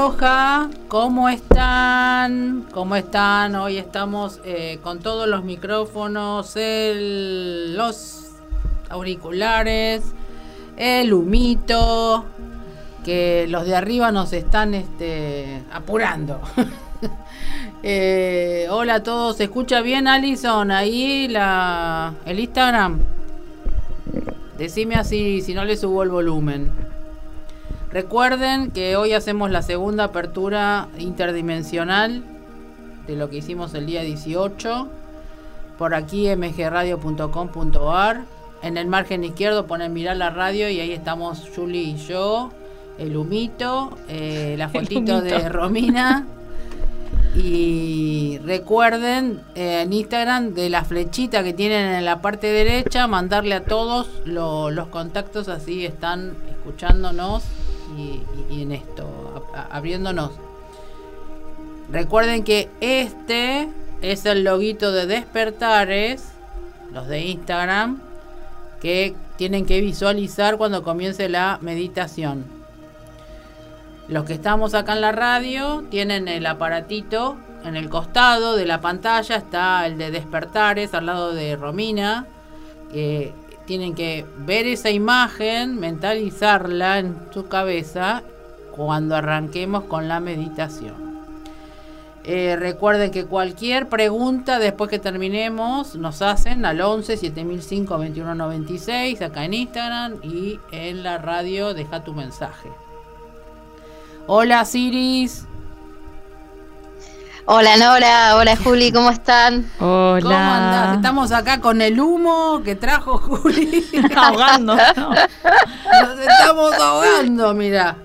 Aloha, ¿cómo están? ¿Cómo están? Hoy estamos eh, con todos los micrófonos, los auriculares, el humito, que los de arriba nos están este, apurando. Eh, hola a todos, ¿se escucha bien Alison? Ahí la, el Instagram. Decime así si no le subo el volumen. Recuerden que hoy hacemos la segunda apertura interdimensional de lo que hicimos el día 18 por aquí mgradio.com.ar. En el margen izquierdo ponen mirar la radio y ahí estamos Julie y yo, el humito, eh, la fotito de. Romina. Y recuerden eh, en Instagram de la flechita que tienen en la parte derecha, mandarle a todos lo- los contactos, así están escuchándonos y, en esto, abriéndonos. Recuerden que este es el loguito de Despertares, los de Instagram, que tienen que visualizar cuando comience la meditación. Los que estamos acá en la radio tienen el aparatito en el costado de la pantalla, está el de Despertares al lado de Romina. Eh, tienen que ver esa imagen, mentalizarla en su cabeza cuando arranquemos con la meditación. Eh, recuerden que cualquier pregunta después que terminemos nos hacen al 11 7005 2196 acá en Instagram y en la radio deja tu mensaje. Hola Siris, Hola Nora, hola Juli, ¿cómo están? Hola. ¿cómo andás? Estamos acá con el humo que trajo Juli. ahogando. ¿no? Nos estamos ahogando, mira.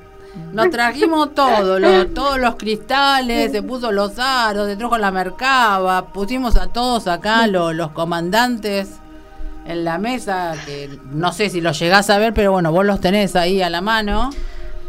Nos trajimos todo, lo- todos los cristales, se puso los aros, se trajo la mercaba, pusimos a todos acá lo- los comandantes en la mesa, que no sé si los llegás a ver, pero bueno, vos los tenés ahí a la mano.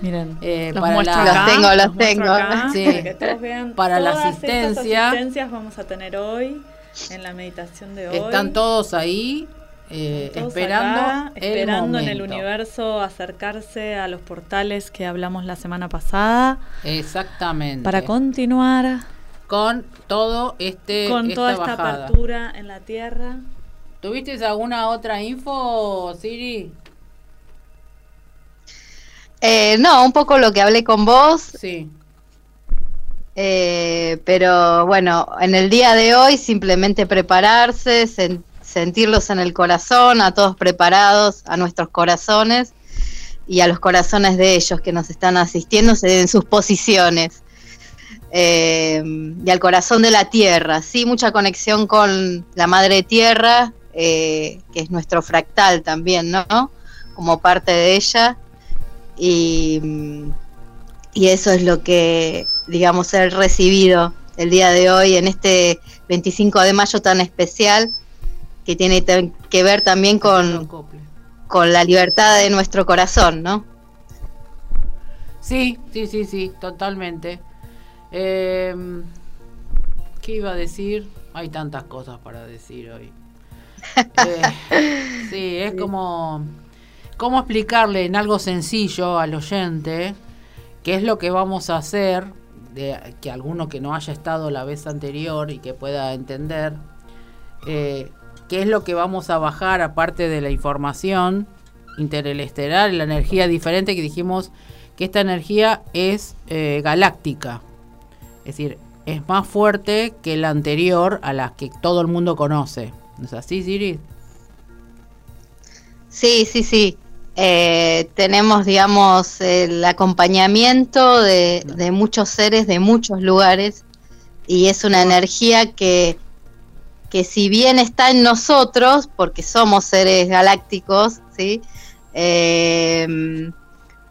Miren, Eh, los para la- acá. Los tengo, los tengo. acá, Sí. Para que todos vean Para la todas asistencia. Estas asistencias vamos a tener hoy en la meditación de hoy. Están todos ahí eh, Todos esperando, acá, el esperando en el universo acercarse a los portales que hablamos la semana pasada Exactamente. para continuar con todo este con toda esta bajada. apertura en la Tierra. ¿Tuviste alguna otra info, Siri? Eh, no, un poco lo que hablé con vos, Sí. eh, pero bueno, en el día de hoy simplemente prepararse, sen- sentirlos en el corazón, a todos preparados, a nuestros corazones y a los corazones de ellos que nos están asistiendo en sus posiciones. Eh, y al corazón de la tierra, sí, mucha conexión con la madre tierra, eh, que es nuestro fractal también, ¿no? Como parte de ella. Y, y eso es lo que, digamos, he recibido el día de hoy en este 25 de mayo tan especial, que tiene que ver también con, con la libertad de nuestro corazón, ¿no? Sí, sí, sí, sí, totalmente. Eh, ¿Qué iba a decir? Hay tantas cosas para decir hoy. Eh, sí, es como... ¿Cómo explicarle en algo sencillo al oyente qué es lo que vamos a hacer? De, que alguno que no haya estado la vez anterior y que pueda entender eh, qué es lo que vamos a bajar aparte de la información interestelar, la energía diferente que dijimos que esta energía es eh, galáctica. Es decir, es más fuerte que la anterior a la que todo el mundo conoce. ¿No es así, Siri? Sí, sí, sí. Eh, tenemos, digamos, el acompañamiento de, de, muchos seres de muchos lugares y es una energía que, que si bien está en nosotros, porque somos seres galácticos, ¿sí? Eh,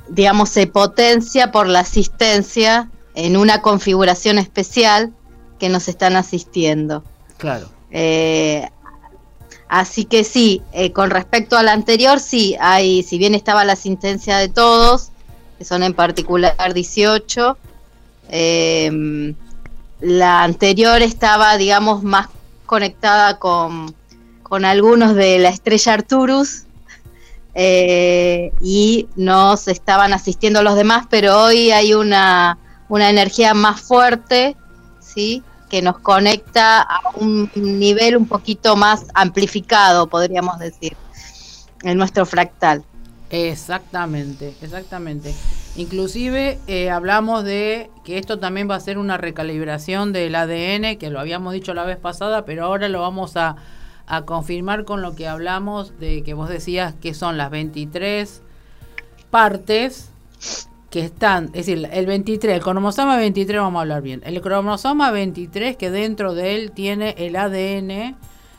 digamos, se potencia por la asistencia en una configuración especial que nos están asistiendo. Claro. Eh, así que sí, eh, con respecto a la anterior, sí, hay, si bien estaba la asistencia de todos, que son en particular 18, eh, la anterior estaba, digamos, más conectada con, con algunos de la estrella Arturus, eh, y nos estaban asistiendo los demás, pero hoy hay una, una energía más fuerte, ¿sí? Que nos conecta a un nivel un poquito más amplificado, podríamos decir, en nuestro fractal. Exactamente, exactamente. Inclusive eh, hablamos de que esto también va a ser una recalibración del ADN, que lo habíamos dicho la vez pasada, pero ahora lo vamos a, a confirmar con lo que hablamos de que vos decías que son las 23 partes que están, es decir, el 23, el cromosoma 23 vamos a hablar bien, el cromosoma 23 que dentro de él tiene el ADN,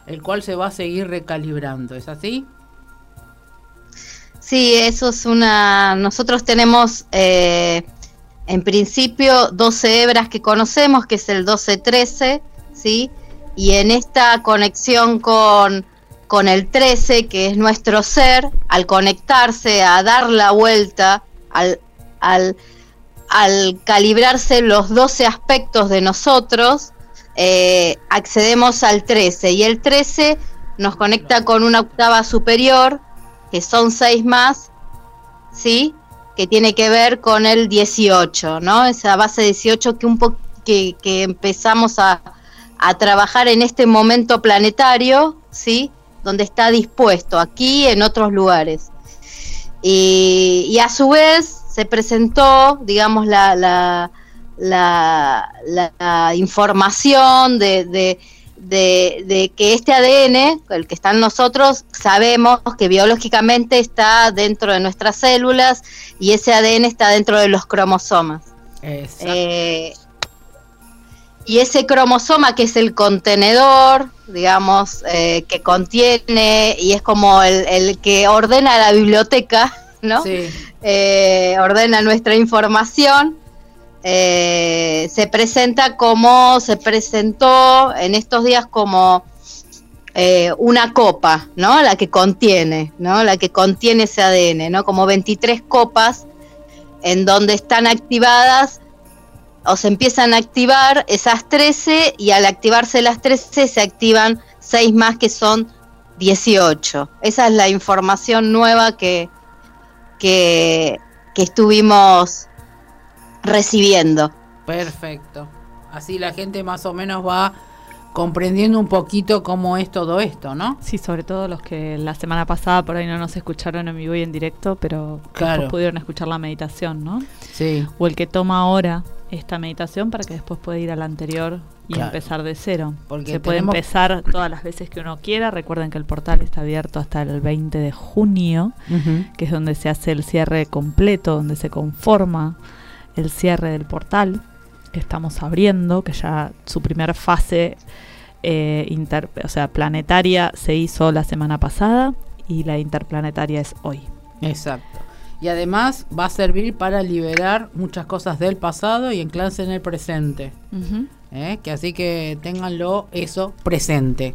el cual se va a seguir recalibrando, ¿es así? Sí, eso es una, nosotros tenemos eh, en principio 12 hebras que conocemos, que es el 12-13, ¿sí? y en esta conexión con, con el 13, que es nuestro ser, al conectarse, a dar la vuelta, al, al, al calibrarse los 12 aspectos de nosotros, eh, accedemos al 13 y el 13 nos conecta con una octava superior, que son 6 más, ¿sí? Que tiene que ver con el 18, ¿no? Esa base 18 que, un po que, empezamos a, a trabajar en este momento planetario, ¿sí? Donde está dispuesto, aquí en otros lugares. Y a su vez se presentó, digamos, la, la, la, la información de, de, de, de, que este ADN, el que está en nosotros, sabemos que biológicamente está dentro de nuestras células y ese ADN está dentro de los cromosomas. Eh, y ese cromosoma que es el contenedor, digamos, eh, que contiene y es como el, el, que ordena la biblioteca, ¿no? Sí. Eh, ordena nuestra información. Eh, se presenta como, se presentó en estos días como eh, una copa, ¿no? La que contiene, ¿no? La que contiene ese ADN, ¿no? Como 23 copas en donde están activadas o se empiezan a activar esas 13 y al activarse las 13 se activan 6 más que son 18. Esa es la información nueva que, que, que estuvimos recibiendo. Perfecto. Así la gente más o menos va comprendiendo un poquito cómo es todo esto, ¿no? Sí, sobre todo los que la semana pasada por ahí no nos escucharon en vivo y en directo, pero claro. pudieron escuchar la meditación, ¿no? Sí. O el que toma ahora esta meditación para que después pueda ir a la anterior y Claro. empezar de cero. Porque Se puede empezar todas las veces que uno quiera. Recuerden que el portal está abierto hasta el 20 de junio, que es donde se hace el cierre completo, donde se conforma el cierre del portal que estamos abriendo, que ya su primera fase eh, inter- o sea, planetaria se hizo la semana pasada y la interplanetaria es hoy. Exacto. Y además va a servir para liberar muchas cosas del pasado y anclarse en el presente. ¿eh? Que así que ténganlo eso presente.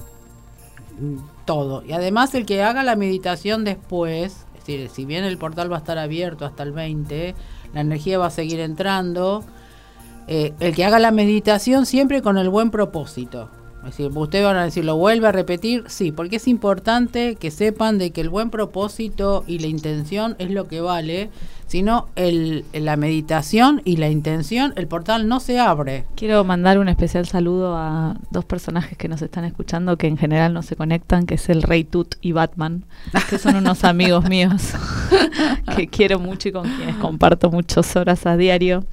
Todo. Y además el que haga la meditación después, es decir, si bien el portal va a estar abierto hasta el 20, la energía va a seguir entrando. eh, el que haga la meditación siempre con el buen propósito. Es decir, ustedes van a decir, ¿lo vuelve a repetir? Sí, porque es importante que sepan de que el buen propósito y la intención es lo que vale. Si no, el, la meditación y la intención, el portal no se abre. Quiero mandar un especial saludo a dos personajes que nos están escuchando que en general no se conectan, que es el Rey Tut y Batman, que son unos amigos míos que quiero mucho y con quienes comparto muchas horas a diario.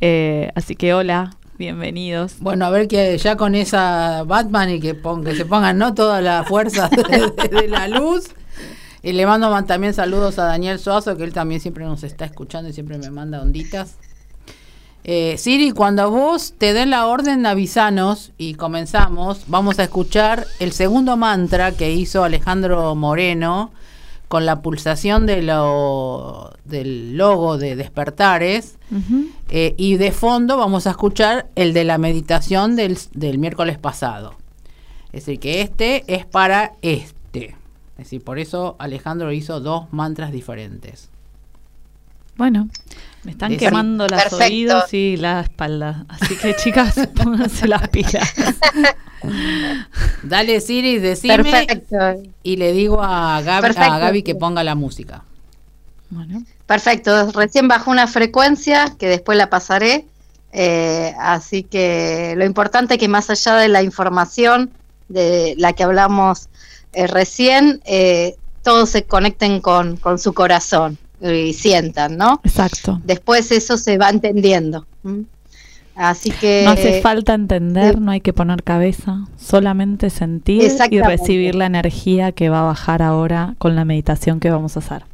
Eh, así que hola, Bienvenidos. Bueno, a ver que ya con esa Batman y que, que se pongan no toda la fuerza de, la luz. Y le mando también saludos a Daniel Suazo, que él también siempre nos está escuchando y siempre me manda onditas. Eh, Siri, cuando vos te den la orden, avisanos y comenzamos. Vamos a escuchar el segundo mantra que hizo Alejandro Moreno con la pulsación de lo, del logo de Despertares. Eh, y de fondo vamos a escuchar el de la meditación del, del, miércoles pasado. Es decir, que este es para este. Es decir, por eso Alejandro hizo dos mantras diferentes. Bueno, me están quemando los oídos y la espalda. Así que, chicas, pónganse las pilas. Dale, Siri, decime. Perfecto. Y le digo a Gaby, que ponga la música. Bueno. Perfecto. Recién bajó una frecuencia que después la pasaré. Eh, así que lo importante es que más allá de la información de la que hablamos eh, recién, eh, todos se conecten con, con su corazón y sientan, ¿no? Exacto. Después eso se va entendiendo. Así que... No hace falta entender, no hay que poner cabeza, solamente sentir y recibir la energía que va a bajar ahora con la meditación que vamos a hacer.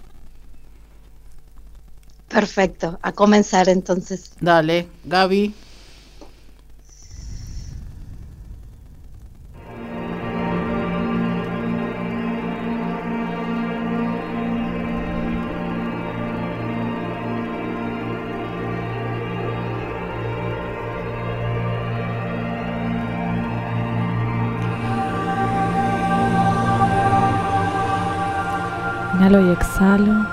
Perfecto, a comenzar entonces. Dale, Gaby. Inhalo y exhalo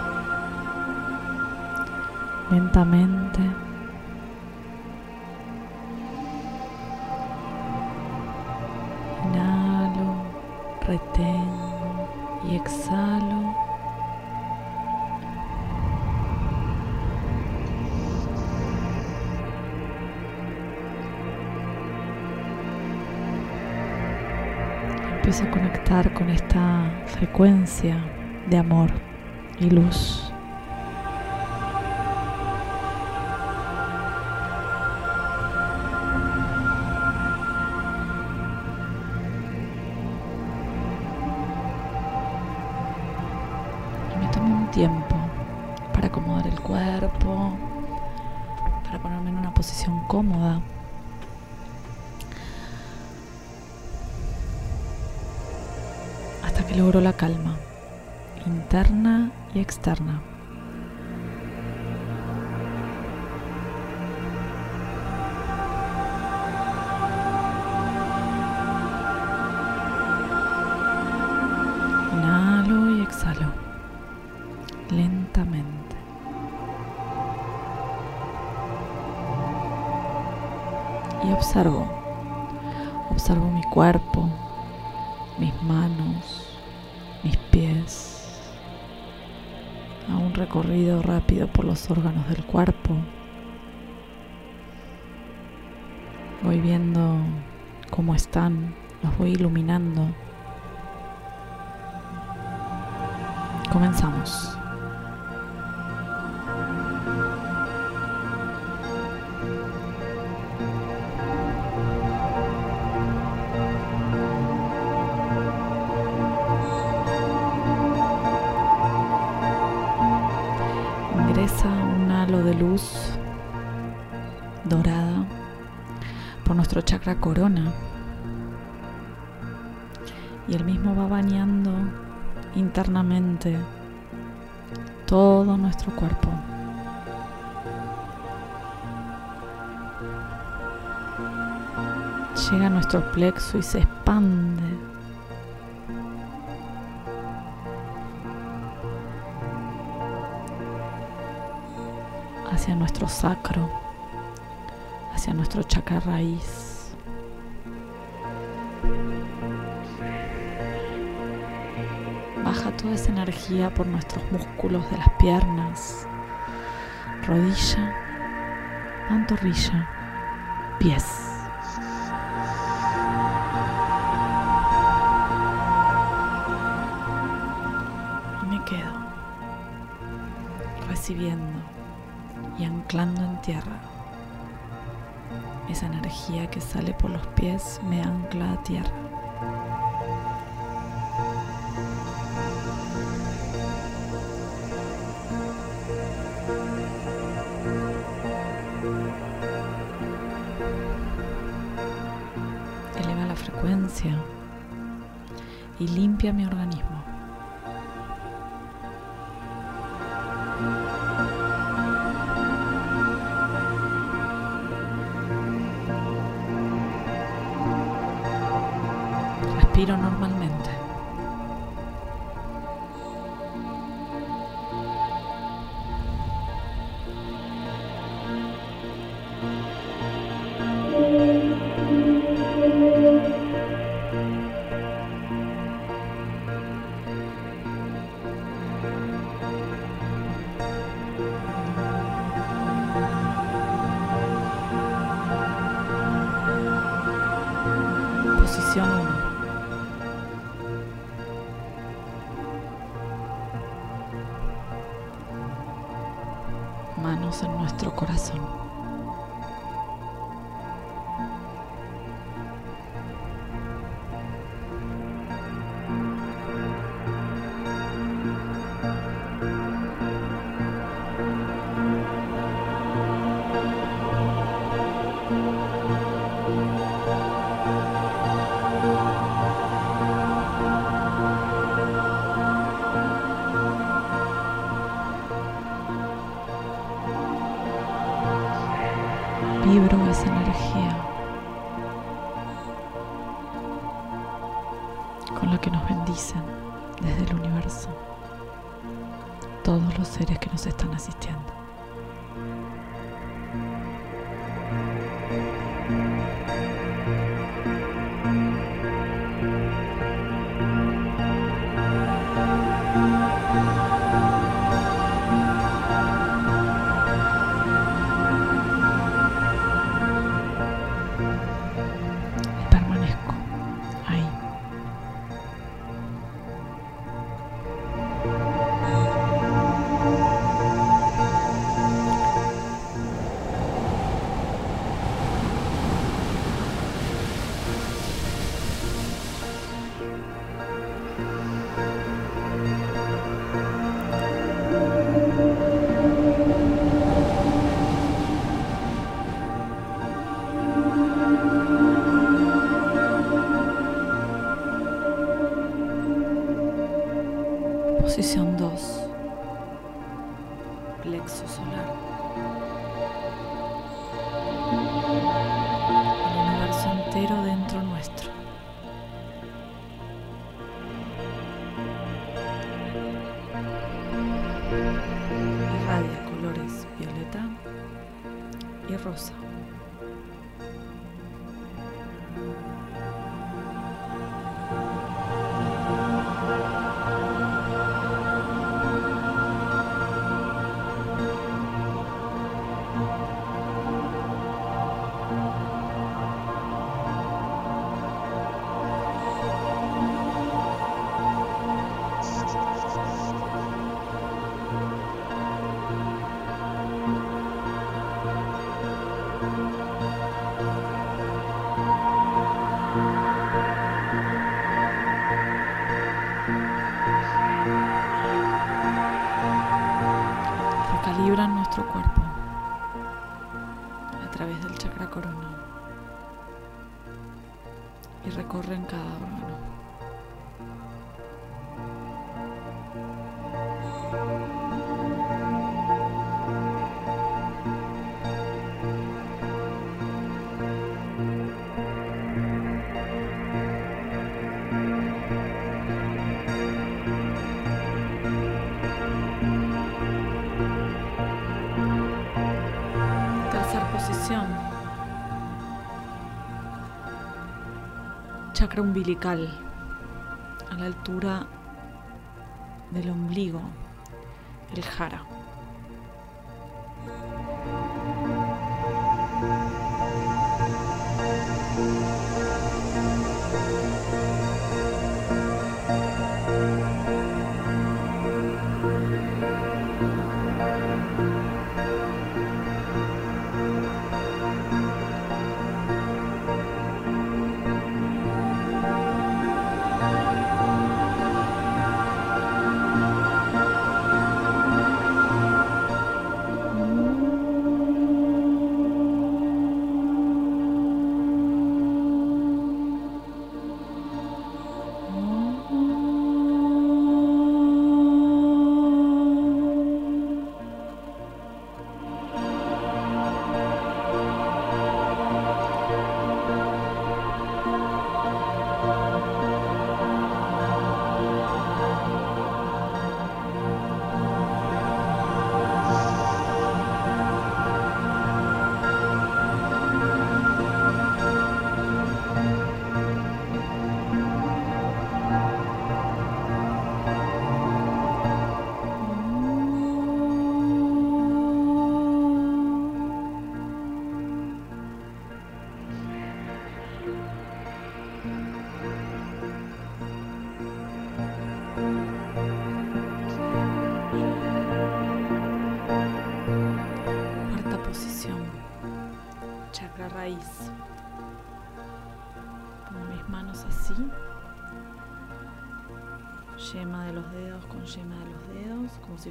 lentamente. Inhalo, retengo y exhalo. Empiezo a conectar con esta frecuencia de amor y luz. Dorada por nuestro chakra corona. Y el mismo va bañando internamente todo nuestro cuerpo. Llega a nuestro plexo y se expande sacro, hacia nuestro chakra raíz. Baja toda esa energía por nuestros músculos de las piernas, rodilla, pantorrilla, pies. Por los pies me ancla a tierra. Eleva la frecuencia y limpia mi organismo. Posición 1. Manos en nuestro corazón. Rosa. Chakra umbilical a la altura del ombligo,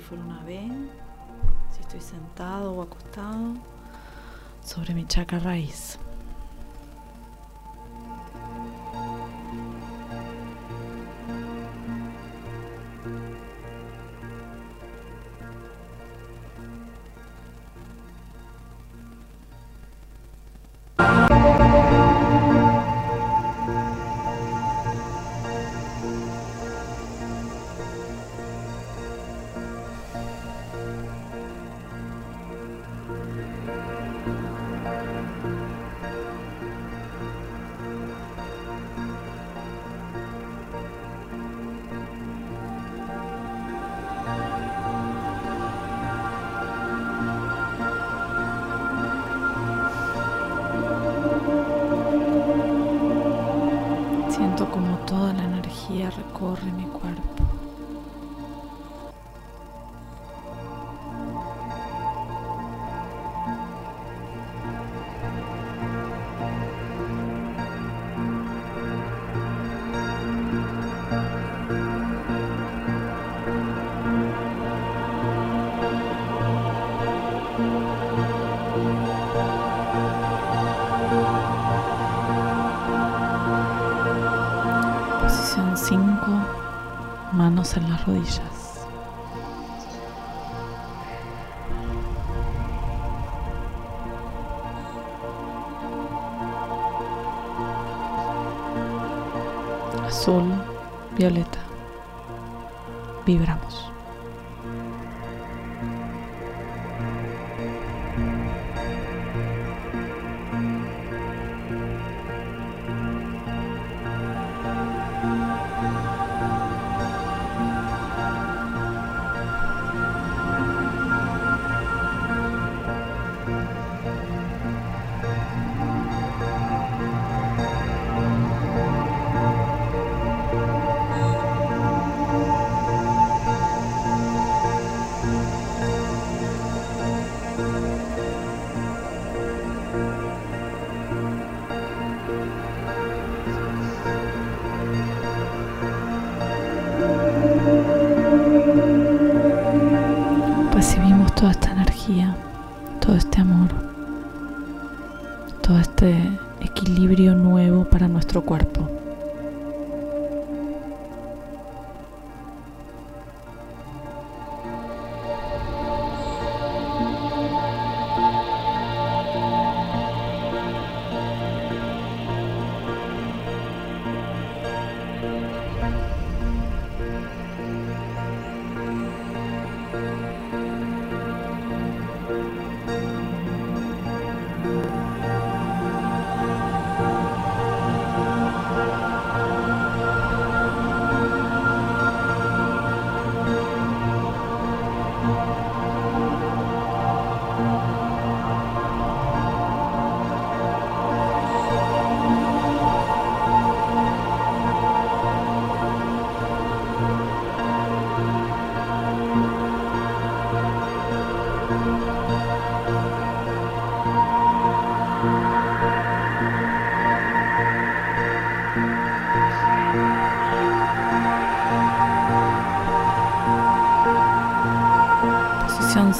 fuera una B, si estoy sentado o acostado, sobre mi chakra raíz. como toda la energía recorre mi cuerpo.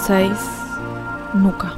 6. Nuca.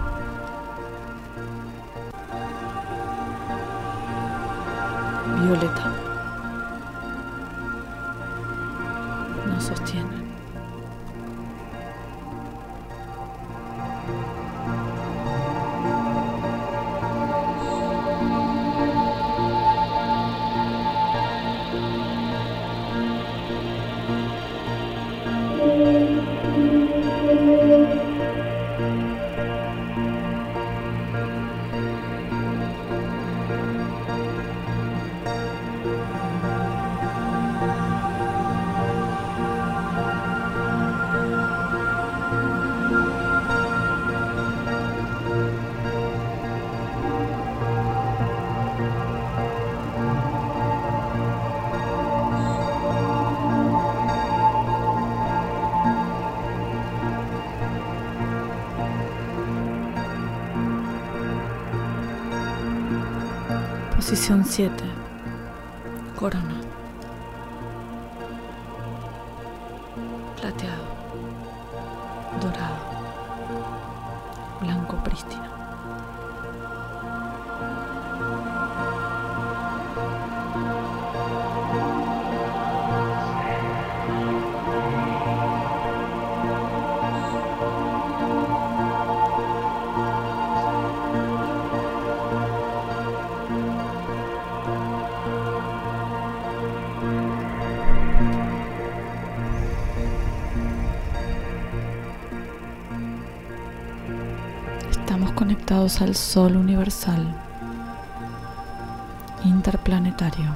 Posición 7. Corona. Plateado. Dorado. Blanco prístino. Al Sol universal, interplanetario.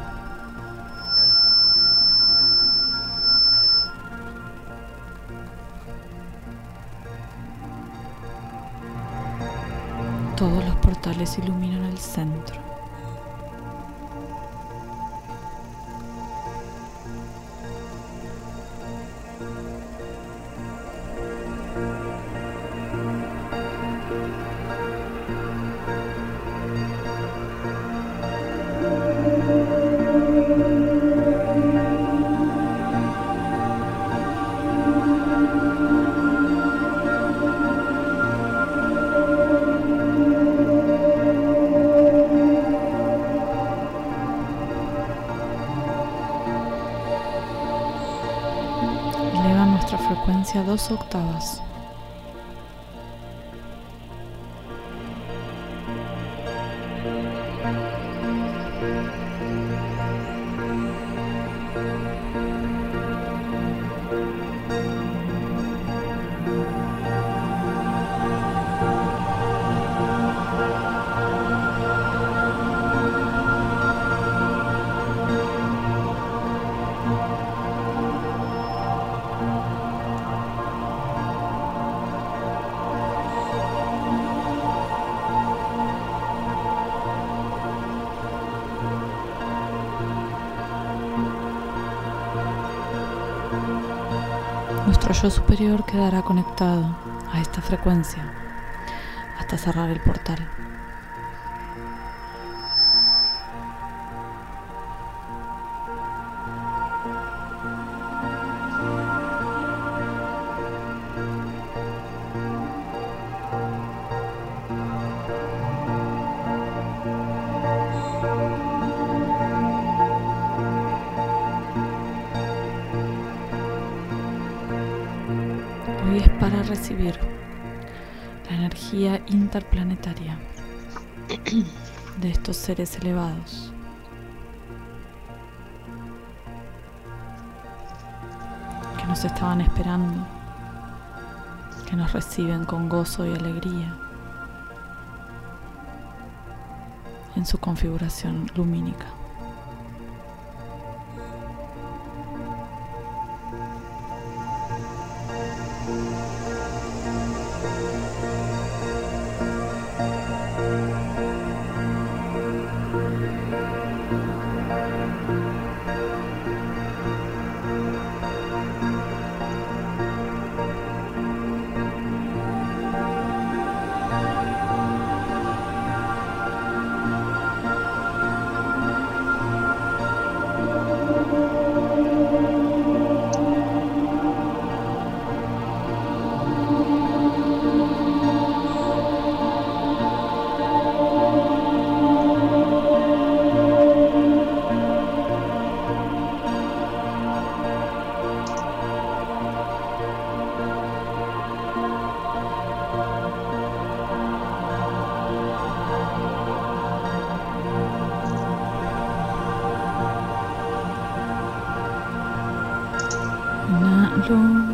Todos los portales iluminan el centro. Frecuencia dos Nuestro yo superior quedará conectado a esta frecuencia hasta cerrar el portal. Seres elevados. que nos estaban esperando, que nos reciben con gozo y alegría en su configuración lumínica. Inhalo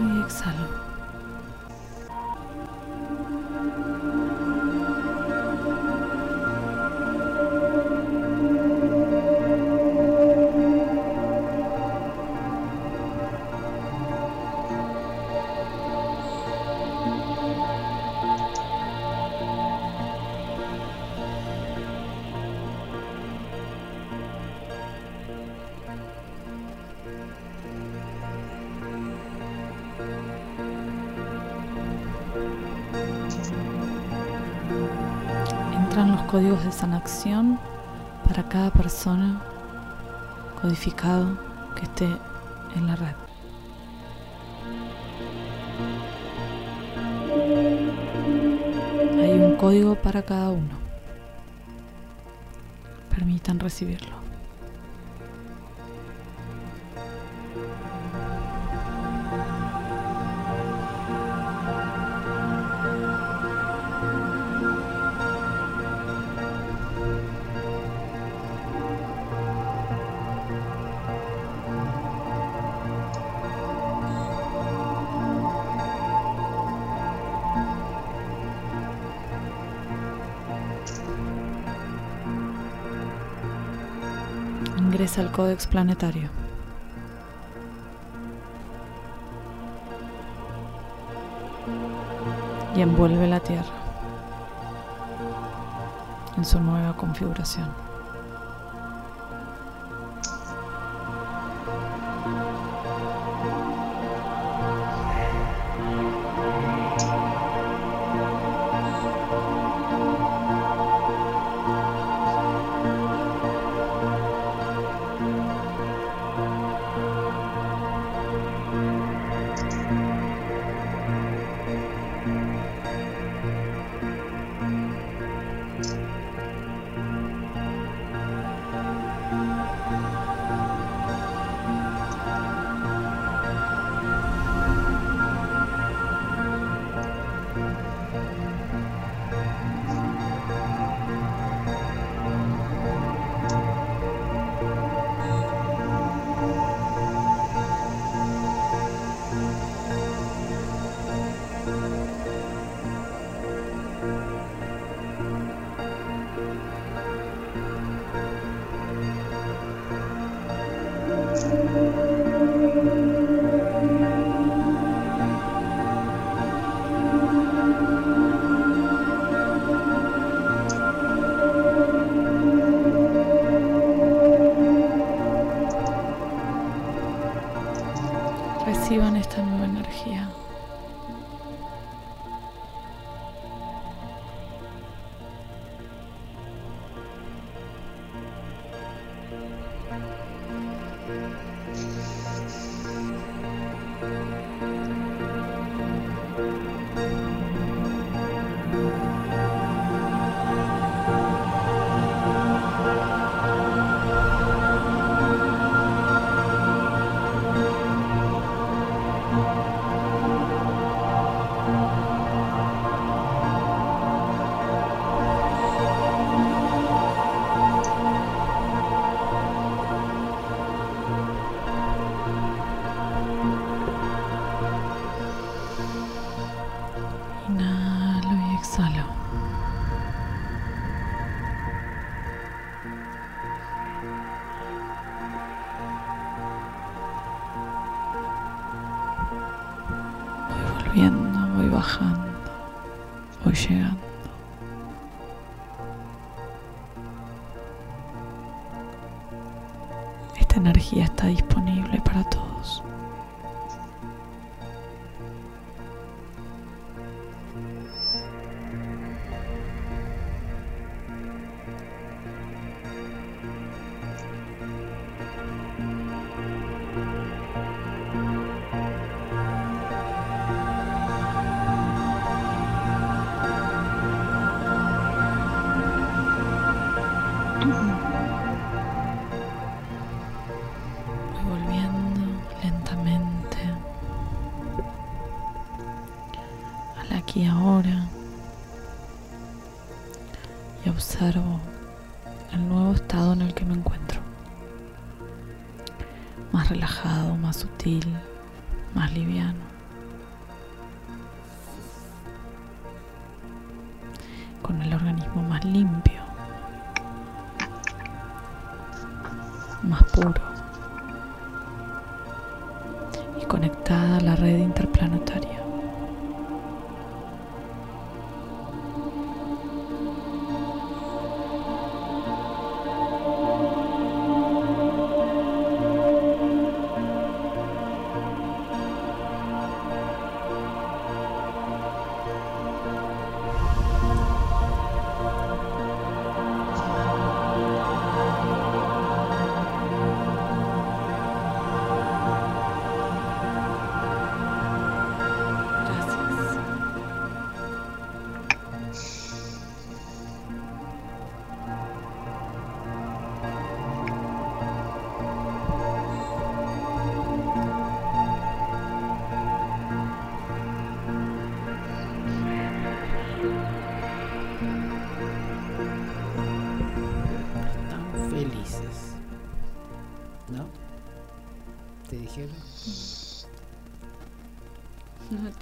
códigos de sanación para cada persona codificado que esté en la red. Hay un código para cada uno. Permitan recibirlo. Ingresa al Códex Planetario. Y envuelve la Tierra en su nueva configuración. Volviendo, voy bajando, voy llegando. Esta energía está disponible para todos.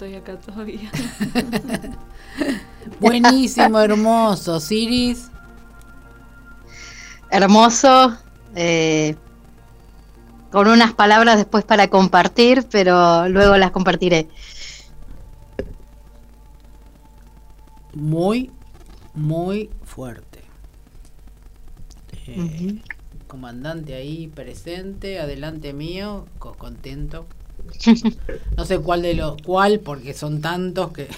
Estoy acá todavía. Buenísimo, hermoso. Siris. Hermoso. eh, con unas palabras después para compartir, pero luego las compartiré. Muy, muy fuerte. Eh, Comandante ahí presente, adelante mío, co- contento. No sé cuál de los cuál, porque son tantos que.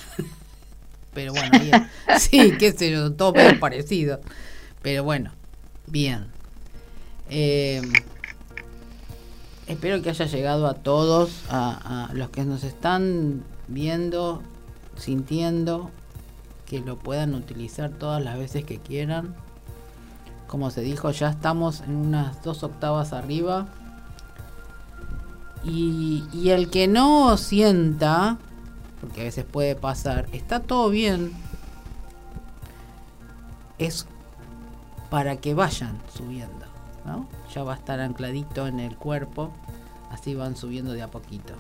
Pero bueno, bien. sí, qué sé yo, todos medio parecidos. Pero bueno, bien. Eh, espero que haya llegado a todos, a, a los que nos están viendo, sintiendo, que lo puedan utilizar todas las veces que quieran. Como se dijo, ya estamos en unas dos octavas arriba. Y, el que no sienta, porque a veces puede pasar, está todo bien. Es para que vayan subiendo, ¿no? Ya va a estar ancladito en el cuerpo, así van subiendo de a poquito.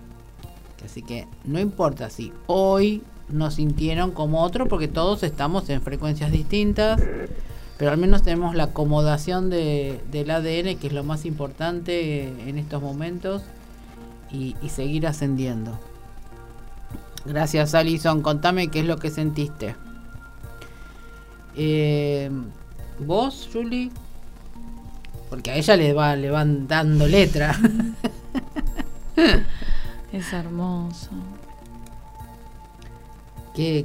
Así que no importa si hoy nos sintieron como otro, porque todos estamos en frecuencias distintas, pero al menos tenemos la acomodación de, del ADN, que es lo más importante en estos momentos, y, y seguir ascendiendo. Gracias, Alison. Contame qué es lo que sentiste. Eh, ¿Vos, Julie? Porque a ella le, va, le van dando letra. Es hermoso. ¿Qué,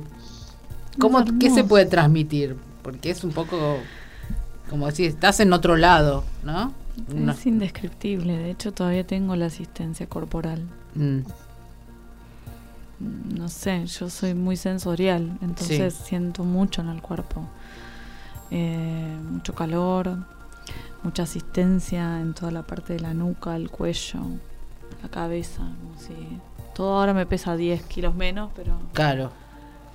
cómo, Es ¿Qué se puede transmitir? Porque es un poco como decir, estás en otro lado, ¿no? Una- Es indescriptible. De hecho, todavía tengo la asistencia corporal. Mm, No sé, yo soy muy sensorial, entonces siento mucho en el cuerpo. Eh, mucho calor, mucha asistencia en toda la parte de la nuca, el cuello, la cabeza. Como si todo ahora me pesa 10 kilos menos, pero claro.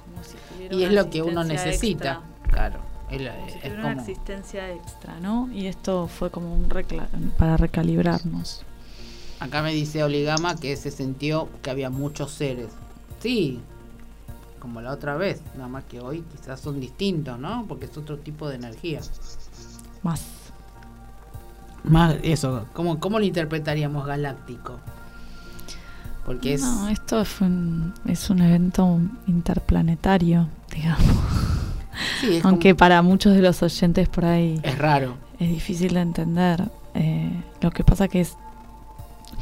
como si tuviera Y es lo que uno necesita. extra. Claro. El- Como si es tuviera una existencia extra, ¿no? Y esto fue como un recla- para recalibrarnos. acá me dice Oligama que se sintió que había muchos seres. Sí, como la otra vez, nada más que hoy quizás son distintos, ¿no? Porque es otro tipo de energía. Más. Más eso, ¿cómo, cómo lo interpretaríamos galáctico? Porque es... No, esto fue un- es un evento interplanetario, digamos. Sí, es como- Aunque para muchos de los oyentes por ahí es raro. es difícil de entender. eh, lo que pasa que es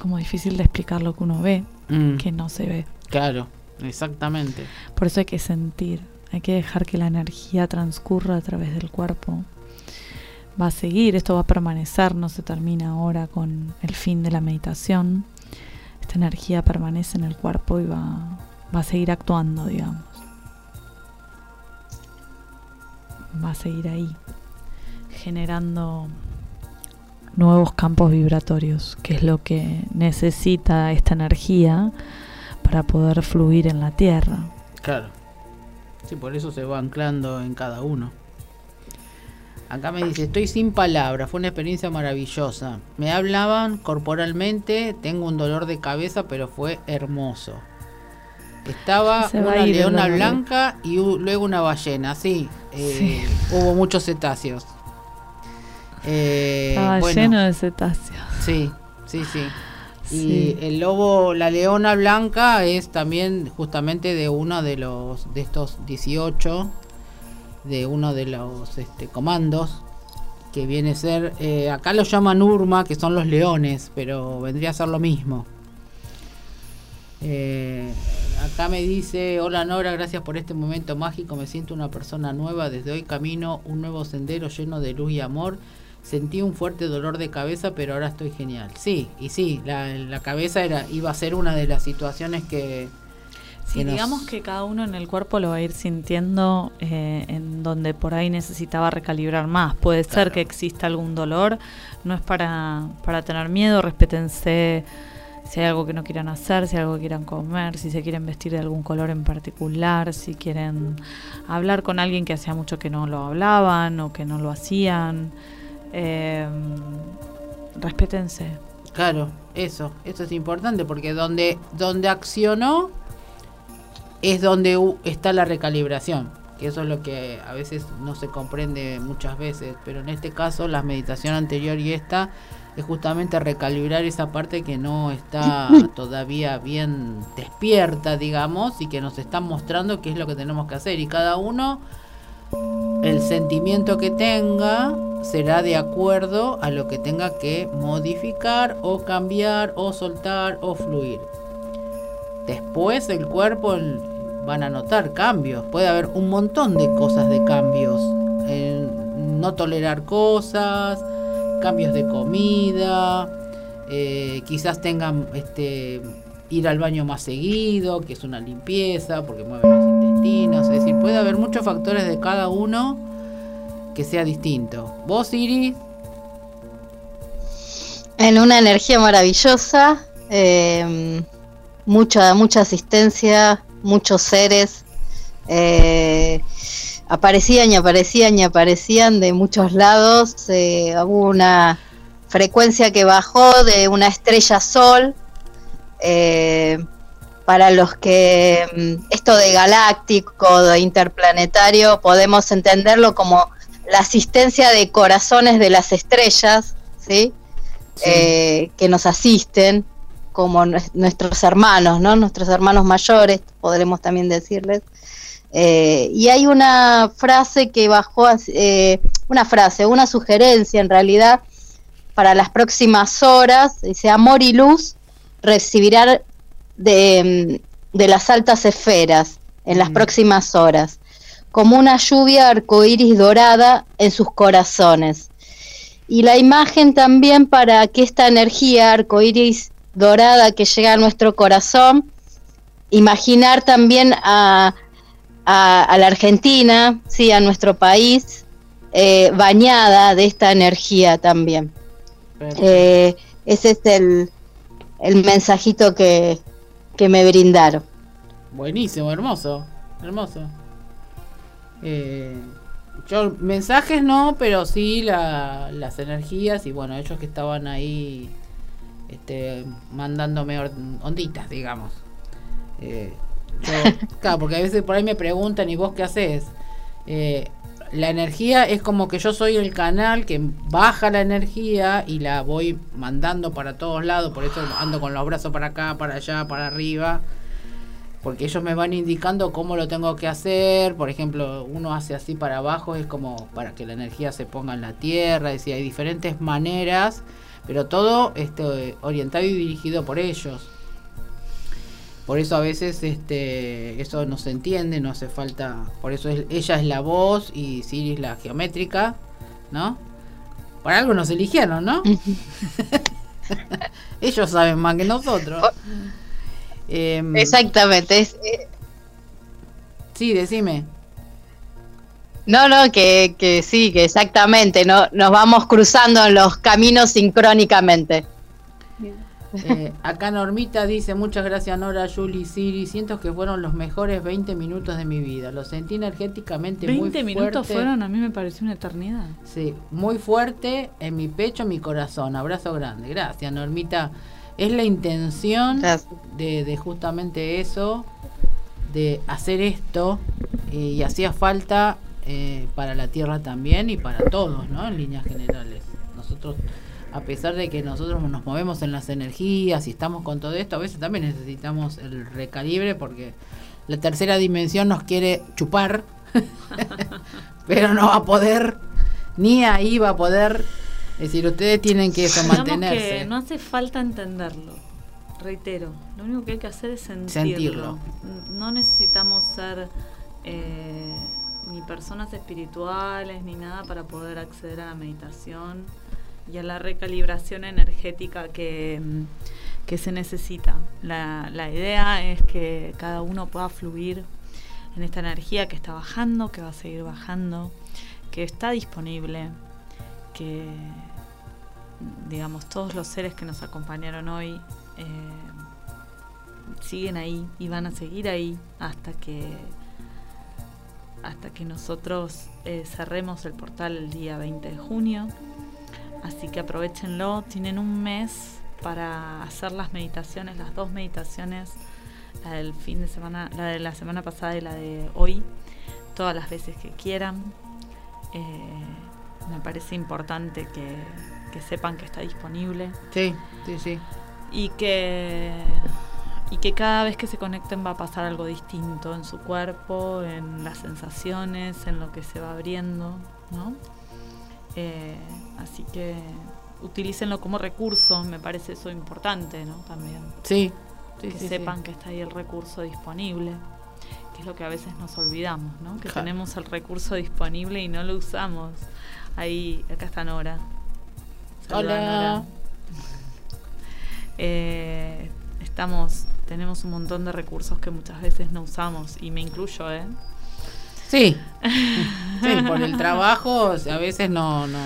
como difícil de explicar lo que uno ve, Mm, que no se ve. Claro, exactamente. Por eso hay que sentir, hay que dejar que la energía transcurra a través del cuerpo. Va a seguir, esto va a permanecer, no se termina ahora con el fin de la meditación. Esta energía permanece en el cuerpo y va, va a seguir actuando, digamos. Va a seguir ahí, generando nuevos campos vibratorios, que es lo que necesita esta energía para poder fluir en la tierra. Claro. Sí, por eso se va anclando en cada uno. Acá me dice, estoy sin palabras, fue una experiencia maravillosa. Me hablaban corporalmente, tengo un dolor de cabeza, pero fue hermoso. Estaba una leona blanca y luego una ballena, sí. Eh, Hubo muchos cetáceos. Eh, Estaba bueno, lleno de cetáceos. Sí, sí, sí. Y Sí. el lobo, la leona blanca es también justamente de uno de los de estos 18 de uno de los este, comandos que viene a ser eh, acá lo llaman Urma, que son los leones, pero vendría a ser lo mismo. Eh, acá me dice, hola Nora, gracias por este momento mágico, me siento una persona nueva, desde hoy camino un nuevo sendero lleno de luz y amor. Sentí un fuerte dolor de cabeza, pero ahora estoy genial. Sí, y sí, la, la cabeza era iba a ser una de las situaciones que... Sí, que nos- digamos que cada uno en el cuerpo lo va a ir sintiendo eh, en donde por ahí necesitaba recalibrar más. Puede ser que exista algún dolor, no es para, para tener miedo, respétense si hay algo que no quieran hacer, si hay algo que quieran comer, si se quieren vestir de algún color en particular, si quieren hablar con alguien que hacía mucho que no lo hablaban o que no lo hacían. Eh, respétense, Claro, eso, eso es importante porque donde, donde accionó es donde está la recalibración, que eso es lo que a veces no se comprende muchas veces, pero en este caso la meditación anterior y esta es justamente recalibrar esa parte que no está todavía bien despierta, digamos, y que nos está mostrando qué es lo que tenemos que hacer y cada uno el sentimiento que tenga será de acuerdo a lo que tenga que modificar o cambiar o soltar o fluir. Después el cuerpo van a notar cambios. Puede haber un montón de cosas de cambios. no tolerar cosas, cambios de comida, eh, quizás tengan este, ir al baño más seguido, que es una limpieza, porque mueven los intestinos. Es decir, puede haber muchos factores de cada uno que sea distinto. ¿Vos, Iris? En una energía maravillosa, eh, mucha, mucha asistencia, muchos seres. Eh, aparecían y aparecían y aparecían de muchos lados. Eh, hubo una frecuencia que bajó de una estrella sol. para los que mm, esto de galáctico, de interplanetario, podemos entenderlo como la asistencia de corazones de las estrellas, ¿sí? Eh, que nos asisten como nuestros hermanos, ¿no? Nuestros hermanos mayores, podremos también decirles. Eh, y hay una frase que bajó, eh, una frase, una sugerencia en realidad para las próximas horas, dice, amor y luz recibirán de, de las altas esferas en las mm. próximas horas como una lluvia arcoíris dorada en sus corazones. Y la imagen también para que esta energía arcoíris dorada que llega a nuestro corazón, imaginar también a, a, la Argentina, sí, a nuestro país, eh, bañada de esta energía también. Eh, ese es el, el mensajito que, que me brindaron. Buenísimo, hermoso, hermoso. Eh, yo, mensajes no, pero sí las energías y bueno, ellos que estaban ahí este, mandándome onditas, digamos. Eh, claro, porque a veces por ahí me preguntan, ¿y vos qué haces? Eh, la energía es como que yo soy el canal que baja la energía y la voy mandando para todos lados, por eso ando con los brazos para acá, para allá, para arriba porque ellos me van indicando cómo lo tengo que hacer. Por ejemplo, uno hace así para abajo, es como para que la energía se ponga en la tierra. Es decir, hay diferentes maneras, pero todo este, orientado y dirigido por ellos. Por eso a veces este, eso no se entiende, no hace falta. Por eso ella es la voz y Siri es la geométrica, ¿no? Por algo nos eligieron, ¿no? ellos saben más que nosotros. Em, Exactamente. Es, eh, Sí, decime. No, no, que, que sí, que exactamente. No, nos vamos cruzando en los caminos sincrónicamente. Eh, acá Normita dice, muchas gracias Nora, Julie, Siri, siento que fueron los mejores 20 minutos de mi vida, lo sentí energéticamente muy fuerte. 20 minutos fueron, a mí me pareció una eternidad. Sí, muy fuerte en mi pecho, en mi corazón, abrazo grande, gracias Normita es la intención de, justamente eso, de hacer esto, eh, y hacía falta eh, para la Tierra también y para todos, ¿no? En líneas generales. Nosotros, a pesar de que nosotros nos movemos en las energías y estamos con todo esto, a veces también necesitamos el recalibre porque la tercera dimensión nos quiere chupar, pero no va a poder, ni ahí va a poder es decir, ustedes tienen que eso, mantenerse. Que no hace falta entenderlo, reitero. Lo único que hay que hacer es sentirlo. No necesitamos ser eh, ni personas espirituales ni nada para poder acceder a la meditación y a la recalibración energética que, que se necesita. La, la idea es que cada uno pueda fluir en esta energía que está bajando, que va a seguir bajando, que está disponible que, digamos, todos los seres que nos acompañaron hoy eh, siguen ahí y van a seguir ahí hasta que hasta que nosotros eh, cerremos el portal el día 20 de junio. Así que aprovechenlo, tienen un mes para hacer las meditaciones, las dos meditaciones, la del fin de semana, la de la semana pasada y la de hoy, todas las veces que quieran. Eh, me parece importante que, que sepan que está disponible. Sí, sí, sí. Y que y que cada vez que se conecten va a pasar algo distinto en su cuerpo, en las sensaciones, en lo que se va abriendo, ¿no? Eh, así que utilícenlo como recurso, me parece eso importante, ¿no? También. Sí, que sepan que está ahí el recurso disponible, que es lo que a veces nos olvidamos, ¿no? Que tenemos el recurso disponible y no lo usamos. Ahí, acá está Nora. Hola. Eh, estamos tenemos un montón de recursos que muchas veces no usamos y me incluyo, ¿eh? Sí, sí por el trabajo a veces no, no...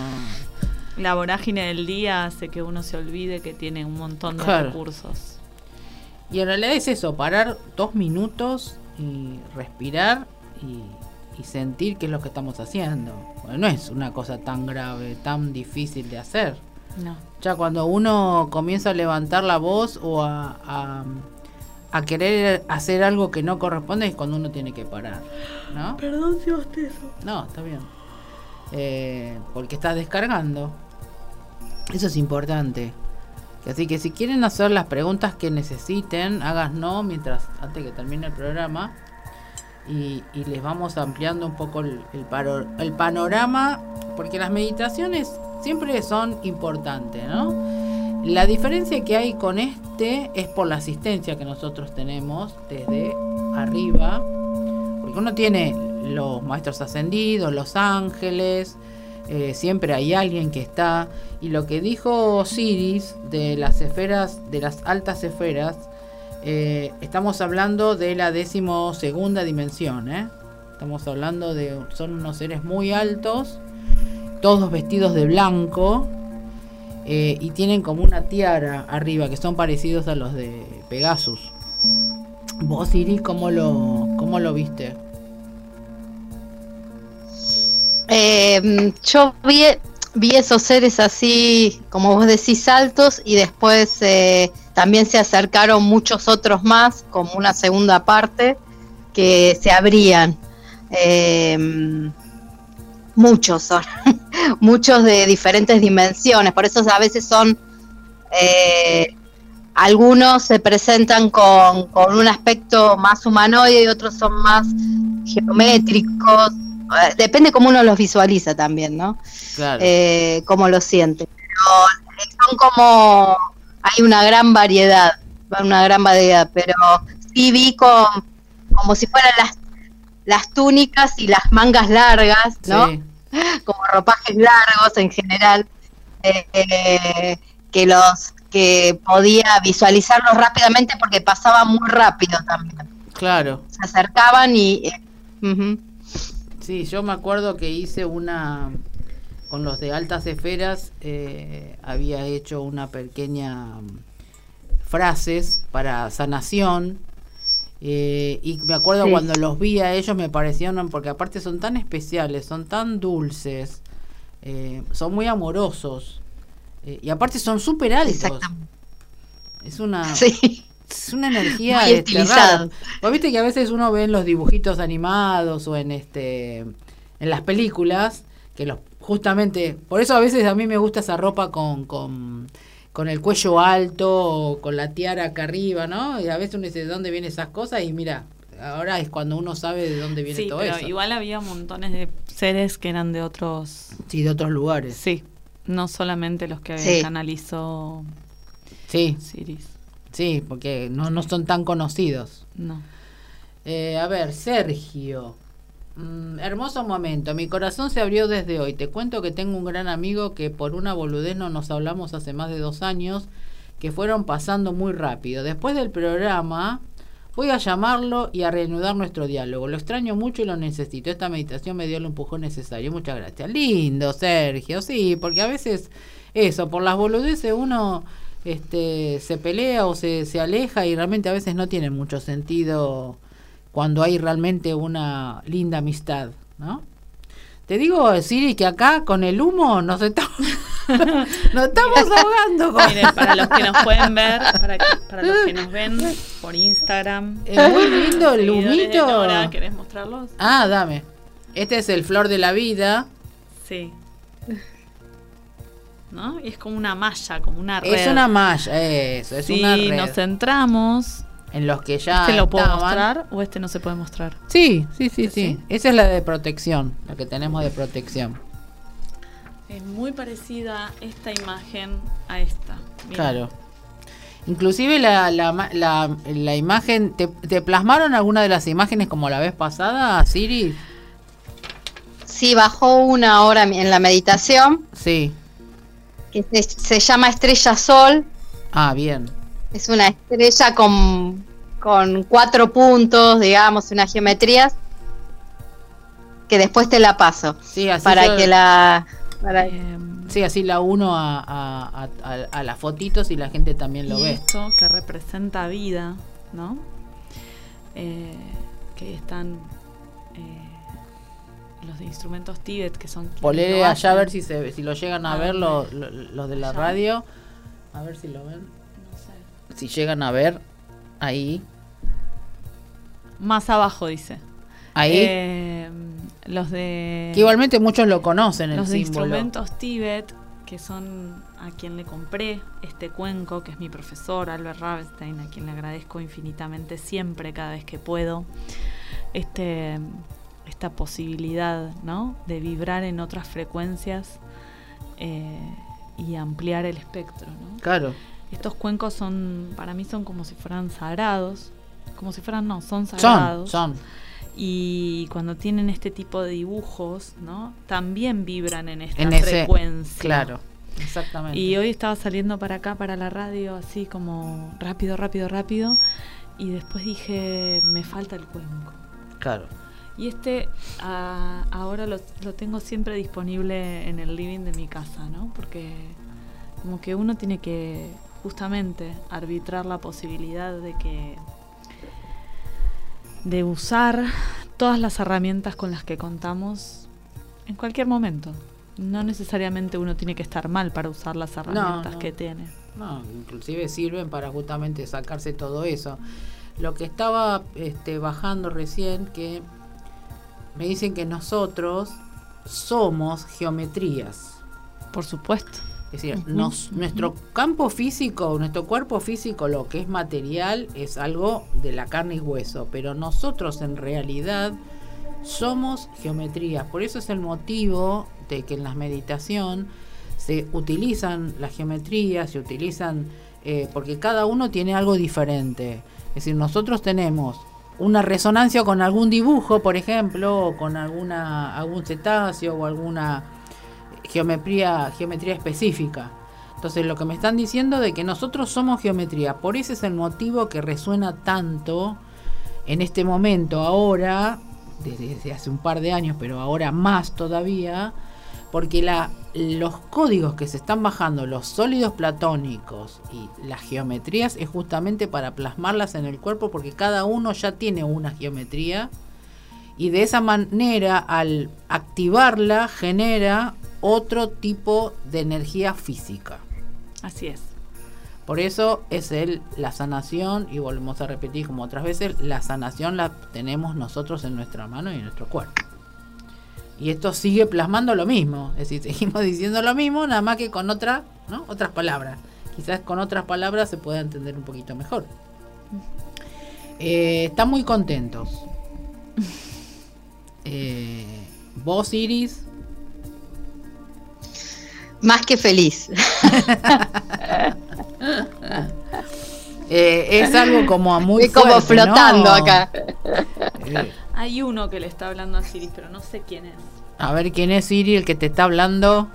La vorágine del día hace que uno se olvide que tiene un montón de recursos. Y en realidad es eso, parar dos minutos y respirar y, y sentir qué es lo que estamos haciendo. Bueno, no es una cosa tan grave, tan difícil de hacer. No. Ya cuando uno comienza a levantar la voz o a a querer hacer algo que no corresponde es cuando uno tiene que parar, ¿no? Perdón si bostezo. No, está bien. Eh, porque estás descargando. Eso es importante. Así que si quieren hacer las preguntas que necesiten, no mientras antes que termine el programa. Y, les vamos ampliando un poco el, el panorama. Porque las meditaciones siempre son importantes, ¿no? La diferencia que hay con este es por la asistencia que nosotros tenemos desde arriba, porque uno tiene los maestros ascendidos, los ángeles, eh, siempre hay alguien que está, y lo que dijo Siris de las esferas, de las altas esferas, eh, estamos hablando de la decimosegunda dimensión, ¿eh? estamos hablando de, son unos seres muy altos, todos vestidos de blanco, y tienen como una tiara arriba que son parecidos a los de Pegasus. Vos, Iris, ¿cómo lo, cómo lo viste? Eh, yo vi, esos seres así, como vos decís, altos y después eh, también se acercaron muchos otros más, como una segunda parte, que se abrían. muchos son. muchos de diferentes dimensiones, por eso a veces son, eh, algunos se presentan con, un aspecto más humanoide y otros son más geométricos, eh, depende cómo uno los visualiza también, ¿no? Claro. Eh, cómo lo siente. Pero son como, hay una gran variedad, una gran variedad, pero sí vi con, como si fueran las, las túnicas y las mangas largas, ¿no? como ropajes largos en general, eh, que los que podía visualizarlos rápidamente porque pasaba muy rápido también. Claro. Se acercaban y... Eh, sí, yo me acuerdo que hice una... Con los de altas esferas eh, había hecho una pequeña frases para sanación eh, y me acuerdo cuando los vi a ellos me parecieron, porque aparte son tan especiales, son tan dulces, eh, son muy amorosos. Y aparte son súper altos. Es una, es una energía este, viste que a veces uno ve en los dibujitos animados o en este en las películas que los justamente por eso a veces a mí me gusta esa ropa con, con con el cuello alto, con la tiara acá arriba, ¿no? Y a veces uno dice, ¿de dónde vienen esas cosas? Y mira, ahora es cuando uno sabe de dónde viene todo pero eso. Igual había montones de seres que eran de otros. Sí, de otros lugares. Sí, no solamente los que sí. canalizó sí. Siris. Sí, porque no, no son tan conocidos. No. Eh, a ver, Sergio. Mm, hermoso momento, mi corazón se abrió desde hoy. Te cuento que tengo un gran amigo que por una boludez no nos hablamos hace más de dos años, que fueron pasando muy rápido. Después del programa voy a llamarlo y a reanudar nuestro diálogo. Lo extraño mucho y lo necesito. Esta meditación me dio el empujón necesario. Muchas gracias. Lindo, Sergio, sí, porque a veces eso, por las boludeces uno este, se pelea o se, se aleja y realmente a veces no tiene mucho sentido cuando hay realmente una linda amistad, ¿no? Te digo, Siri, que acá con el humo nos estamos... Nos estamos ahogando. con- Miren, para los que nos pueden ver, para, que- para los que nos ven por Instagram. Es muy lindo el humito. Nora, ¿Querés mostrarlos? Ah, dame. Este es el flor de la vida. Sí. ¿No? Y es como una malla, como una red. Es una malla, eso, es si una red. nos centramos, en los que ya ¿este lo puedo estaban. mostrar o este no se puede mostrar? Sí, sí, sí, sí, ¿Sí? Esa es la de protección, la que tenemos de protección. Es muy parecida esta imagen a esta. Claro. Inclusive la, la, ma- la, la imagen, ¿te, te plasmaron alguna de las imágenes como la vez pasada, Siri? Sí, bajó una hora en la meditación, Sí. Que se, se llama Estrella Sol. Ah, bien. Es una estrella con, con cuatro puntos, digamos, unas geometrías, que después te la paso, Sí, así para yo- que la... para- Eh, Sí, así la uno a, a, a, a- a las fotitos y la gente también lo y ve. esto que representa vida, ¿no? Eh, que están los instrumentos Tibet que son. Ponle allá a ver si se si lo llegan a ¿A ver los lo- los de la Allá. radio. A ver si lo ven. No sé. Si llegan a ver ahí. Más abajo dice. Ahí. Eh, los de. que igualmente muchos lo conocen el los de símbolo. instrumentos Tibet, que son a quien le compré este cuenco, que es mi profesor Albert Ravenstein, a quien le agradezco infinitamente siempre, cada vez que puedo, este, esta posibilidad ¿no? de vibrar en otras frecuencias eh, y ampliar el espectro. ¿no? Claro. Estos cuencos son, para mí son como si fueran sagrados, como si fueran, no, son Son, sagrados. son. Y cuando tienen este tipo de dibujos, ¿no? También vibran en esta En ese- frecuencia. Claro. Exactamente. Y hoy estaba saliendo para acá, para la radio, así como rápido, rápido, rápido. Y después dije, me falta el cuenco. Claro. Y este ah, ahora lo, lo tengo siempre disponible en el living de mi casa, ¿no? Porque como que uno tiene que justamente arbitrar la posibilidad de que de usar todas las herramientas con las que contamos en cualquier momento. No necesariamente uno tiene que estar mal para usar las herramientas no. que tiene. No, inclusive sirven para justamente sacarse todo eso. Lo que estaba este, bajando recién, que me dicen que nosotros somos geometrías. Por supuesto. Es decir, nos- nuestro campo físico, nuestro cuerpo físico, lo que es material, es algo de la carne y hueso. Pero nosotros en realidad somos geometrías. Por eso es el motivo de que en la meditación se utilizan las geometrías, se utilizan, eh, porque cada uno tiene algo diferente. Es decir, nosotros tenemos una resonancia con algún dibujo, por ejemplo, o con alguna, algún cetáceo o alguna geometría, geometría específica. Entonces lo que me están diciendo de que nosotros somos geometría, por ese es el motivo que resuena tanto en este momento, ahora, desde, desde hace un par de años, pero ahora más todavía, porque la, los códigos que se están bajando, los sólidos platónicos y las geometrías es justamente para plasmarlas en el cuerpo, porque cada uno ya tiene una geometría y de esa manera al activarla genera otro tipo de energía física. Así es. Por eso es el, la sanación, y volvemos a repetir como otras veces, la sanación la tenemos nosotros en nuestra mano y en nuestro cuerpo. Y esto sigue plasmando lo mismo, es decir, seguimos diciendo lo mismo, nada más que con otra, ¿no? otras palabras. Quizás con otras palabras se pueda entender un poquito mejor. Eh, están muy contentos. Eh, vos, Iris, Más que feliz. eh, es algo como muy Estoy como fuerte, ¿no? flotando acá. Hay uno que le está hablando a Siris, pero no sé quién es. A ver quién es Siri el que te está hablando.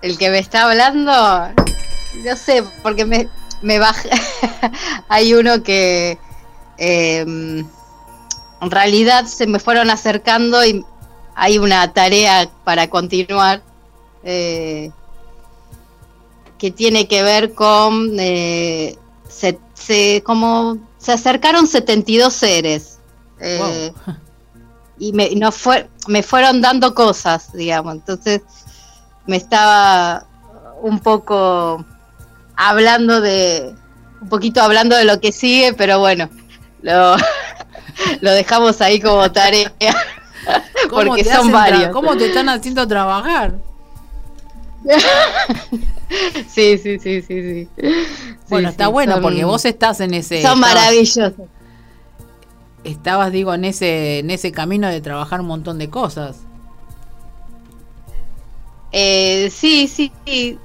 El que me está hablando, no sé, porque me, me baja. Hay uno que eh, en realidad se me fueron acercando y hay una tarea para continuar eh, que tiene que ver con eh, se, se- como se acercaron 72 seres eh, y me, y nos fue, me fueron dando cosas, digamos. Entonces, me estaba un poco hablando de, un poquito hablando de lo que sigue, pero bueno, lo, lo dejamos ahí como tarea. porque son varios. ¿Cómo te están haciendo trabajar? sí, sí, sí, sí, sí. Bueno, está bueno porque vos estás en ese. Son maravillosos. Estabas, digo, en ese, en ese camino de trabajar un montón de cosas. Eh, sí, sí, sí.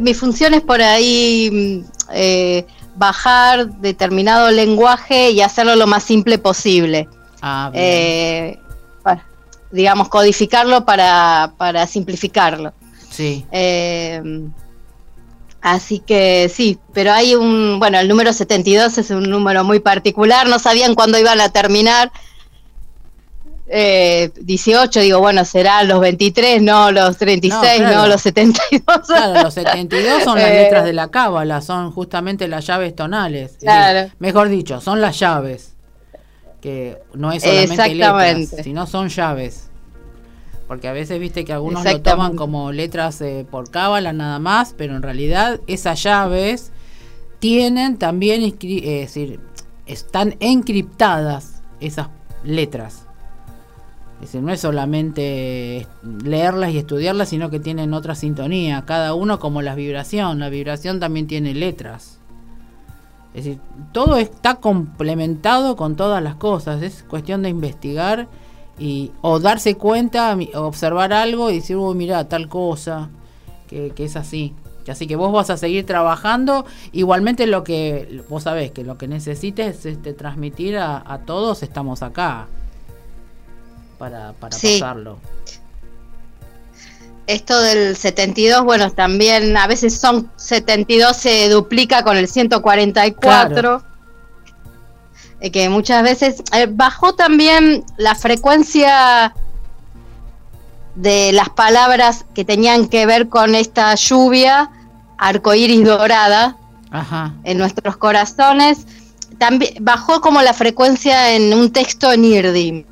Mi función es por ahí mm, eh, bajar determinado lenguaje y hacerlo lo más simple posible. Ah, eh, digamos, codificarlo para, para simplificarlo. Sí. así que sí, pero hay un, bueno, el número 72 es un número muy particular, no sabían cuándo iban a terminar, eh, 18, digo, bueno, serán los 23, no los 36, no, los 72. Claro, los 72 son las letras de la cábala, son justamente las llaves tonales. Claro. mejor dicho, son las llaves, que no es solamente letras, sino son llaves. Porque a veces viste que algunos lo toman como letras eh, por cábala nada más, pero en realidad esas llaves tienen también, es decir, están encriptadas esas letras. Es decir, no es solamente leerlas y estudiarlas, sino que tienen otra sintonía. Cada uno como la vibración. La vibración también tiene letras. Es decir, todo está complementado con todas las cosas. Es cuestión de investigar y o darse cuenta, observar algo y decir, uy, mira, tal cosa, que, es así. Así que vos vas a seguir trabajando. Igualmente lo que vos sabés que lo que necesites este, transmitir a, a todos, estamos acá para, para pasarlo. Esto del 72, bueno, también a veces son 72 se duplica con el 144. Eh, que muchas veces eh, bajó también la frecuencia de las palabras que tenían que ver con esta lluvia arcoíris dorada en nuestros corazones. También bajó como la frecuencia en un texto en Irdim.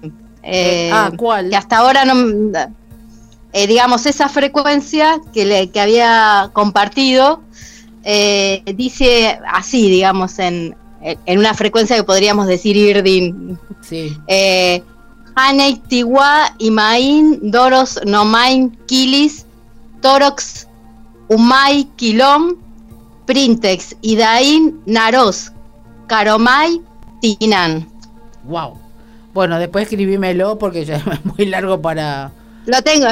Eh, ah, ¿cuál? Que hasta ahora no. Eh, digamos, esa frecuencia que, le, que había compartido eh, dice así, digamos, en, en una frecuencia que podríamos decir Irdin. Sí. Eh, Hanei Tiwa, Imain, Doros, Nomain, Kilis, Torox, Umay, Kilom, Printex, Idain, Naros, Karomay, Tinan. Wow. Bueno, después escribímelo porque ya es muy largo para... Lo tengo.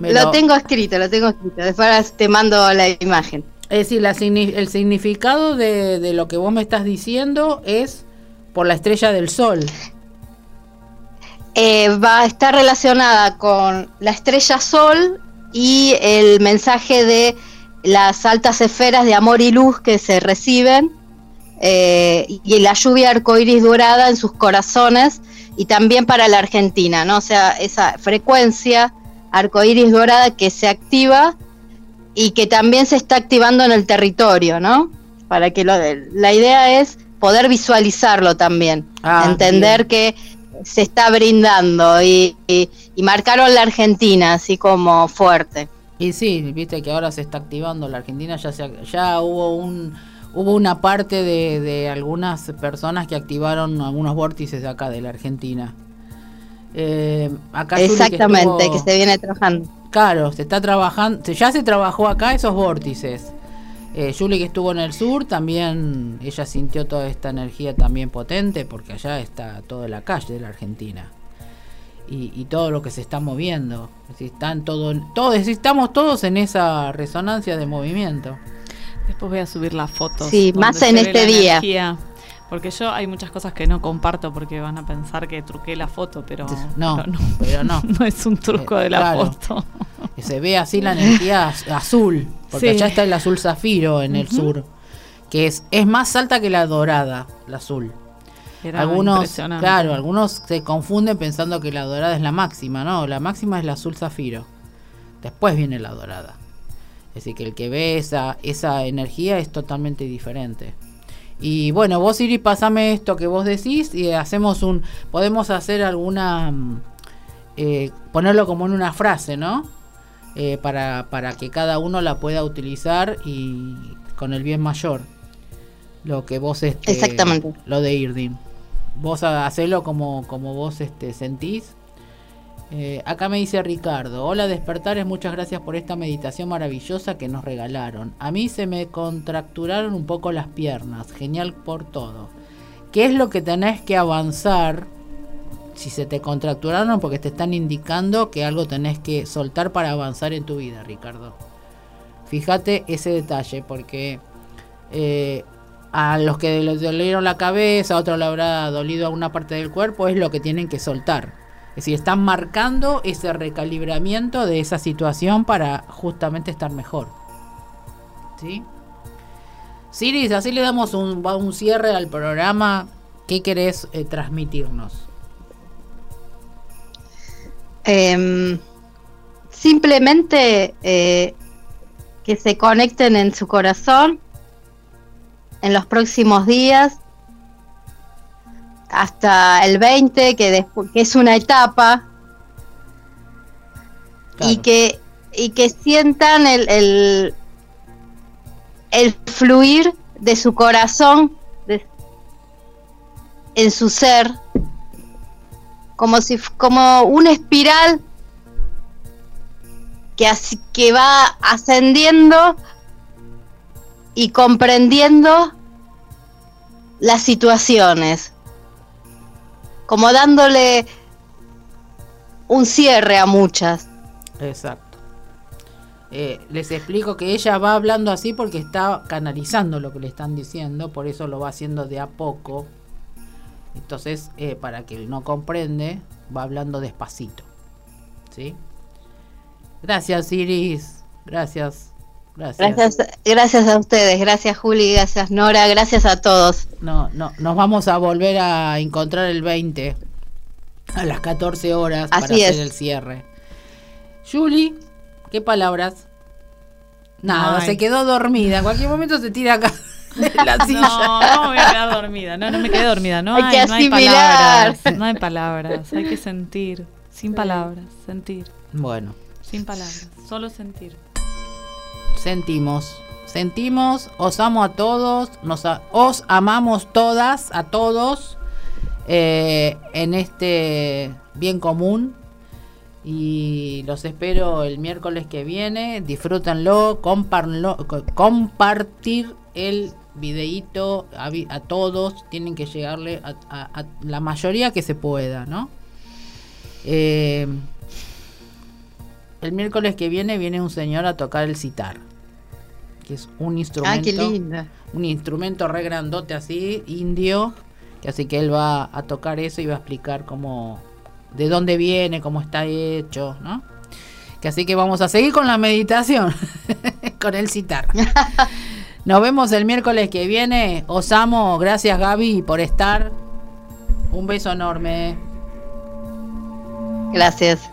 lo, tengo escrito, lo tengo escrito. Después te mando la imagen. Es decir, el significado de, lo que vos me estás diciendo es por la estrella del sol. Eh, va a estar relacionada con la estrella sol y el mensaje de las altas esferas de amor y luz que se reciben eh, y la lluvia arcoíris dorada en sus corazones y también para la Argentina, ¿no? O sea, esa frecuencia arcoíris dorada que se activa y que también se está activando en el territorio, ¿no? Para que lo, la idea es poder visualizarlo también, ah, entender que se está brindando y, marcaron la Argentina así como fuerte. Y sí, viste que ahora se está activando la Argentina, ya, se, ya hubo un hubo una parte de, algunas personas que activaron algunos vórtices de acá de la Argentina. Eh, acá Exactamente, que, se viene trabajando. Claro, se está trabajando, ya se trabajó acá esos vórtices. Eh, Julie que estuvo en el sur también, ella sintió toda esta energía también potente porque allá está toda la calle de la Argentina. Y, todo lo que se está moviendo. están todo, todos, estamos todos en esa resonancia de movimiento. Después voy a subir las fotos. Sí, más en este día. Porque yo hay muchas cosas que no comparto porque van a pensar que truqué la foto, pero no, pero no. no. es un truco de la foto. se ve así la energía azul, porque allá está el azul zafiro en el sur, que es, es más alta que la dorada, la azul. algunos, claro, algunos se confunden pensando que la dorada es la máxima, no, la máxima es la azul zafiro. Después viene la dorada. Es decir, que el que ve esa, esa energía es totalmente diferente. Y bueno, vos Iri, pasame esto que vos decís y hacemos un. Podemos hacer alguna. Mm, eh, ponerlo como en una frase, ¿no? eh, para, para que cada uno la pueda utilizar y con el bien mayor. Lo que vos este, Exactamente. Lo de Irdin. Vos hacelo como, como vos este, sentís. Eh, acá me dice Ricardo, hola despertares, muchas gracias por esta meditación maravillosa que nos regalaron. A mí se me contracturaron un poco las piernas, genial por todo. ¿Qué es lo que tenés que avanzar? Si se te contracturaron porque te están indicando que algo tenés que soltar para avanzar en tu vida, Ricardo. Fíjate ese detalle porque eh, a los que le dolieron la cabeza, a otro le habrá dolido alguna parte del cuerpo, es lo que tienen que soltar. Es decir, están marcando ese recalibramiento de esa situación para justamente estar mejor. ¿Sí? Siris, así le damos un, cierre al programa. ¿Qué querés eh, transmitirnos? Eh, simplemente eh, que se conecten en su corazón en los próximos días hasta el 20, que, que es una etapa, claro. y, que, y que sientan el, el, el fluir de su corazón de, en su ser, como si como una espiral que, así, que va ascendiendo y comprendiendo las situaciones como dándole un cierre a muchas. Exacto. Eh, les explico que ella va hablando así porque está canalizando lo que le están diciendo, por eso lo va haciendo de a poco. Entonces, eh, para que él no comprende, va hablando despacito. ¿Sí? Gracias, Iris. Gracias. Gracias. gracias. Gracias a ustedes, gracias Juli, gracias Nora, gracias a todos. No, no, nos vamos a volver a encontrar el 20 a las 14 horas Así para es. hacer el cierre. Juli, ¿qué palabras? Nada, Ay. se quedó dormida. En cualquier momento se tira acá de la silla. No, no me voy a quedar dormida. No, no me quedé dormida. No Hay hay, que no hay asimilar. palabras. No hay palabras. Hay que sentir. Sin palabras. Sentir. Bueno, Sin palabras. Solo sentir. Sentimos. Sentimos, os amo a todos, nos a- os amamos todas, a todos, eh, en este bien común. Y los espero el miércoles que viene. Disfrútenlo, compartir el videíto a, todos. Tienen que llegarle a la mayoría que se pueda, ¿no? Eh, el miércoles que viene viene un señor a tocar el citar, que es un Ah, instrumento qué linda. un instrumento re grandote así, indio, que así que él va a tocar eso y va a explicar cómo, de dónde viene, cómo está hecho, ¿no? Que así que vamos a seguir con la meditación, con el citar. Nos vemos el miércoles que viene. Os amo, gracias Gaby por estar. Un beso enorme. Gracias.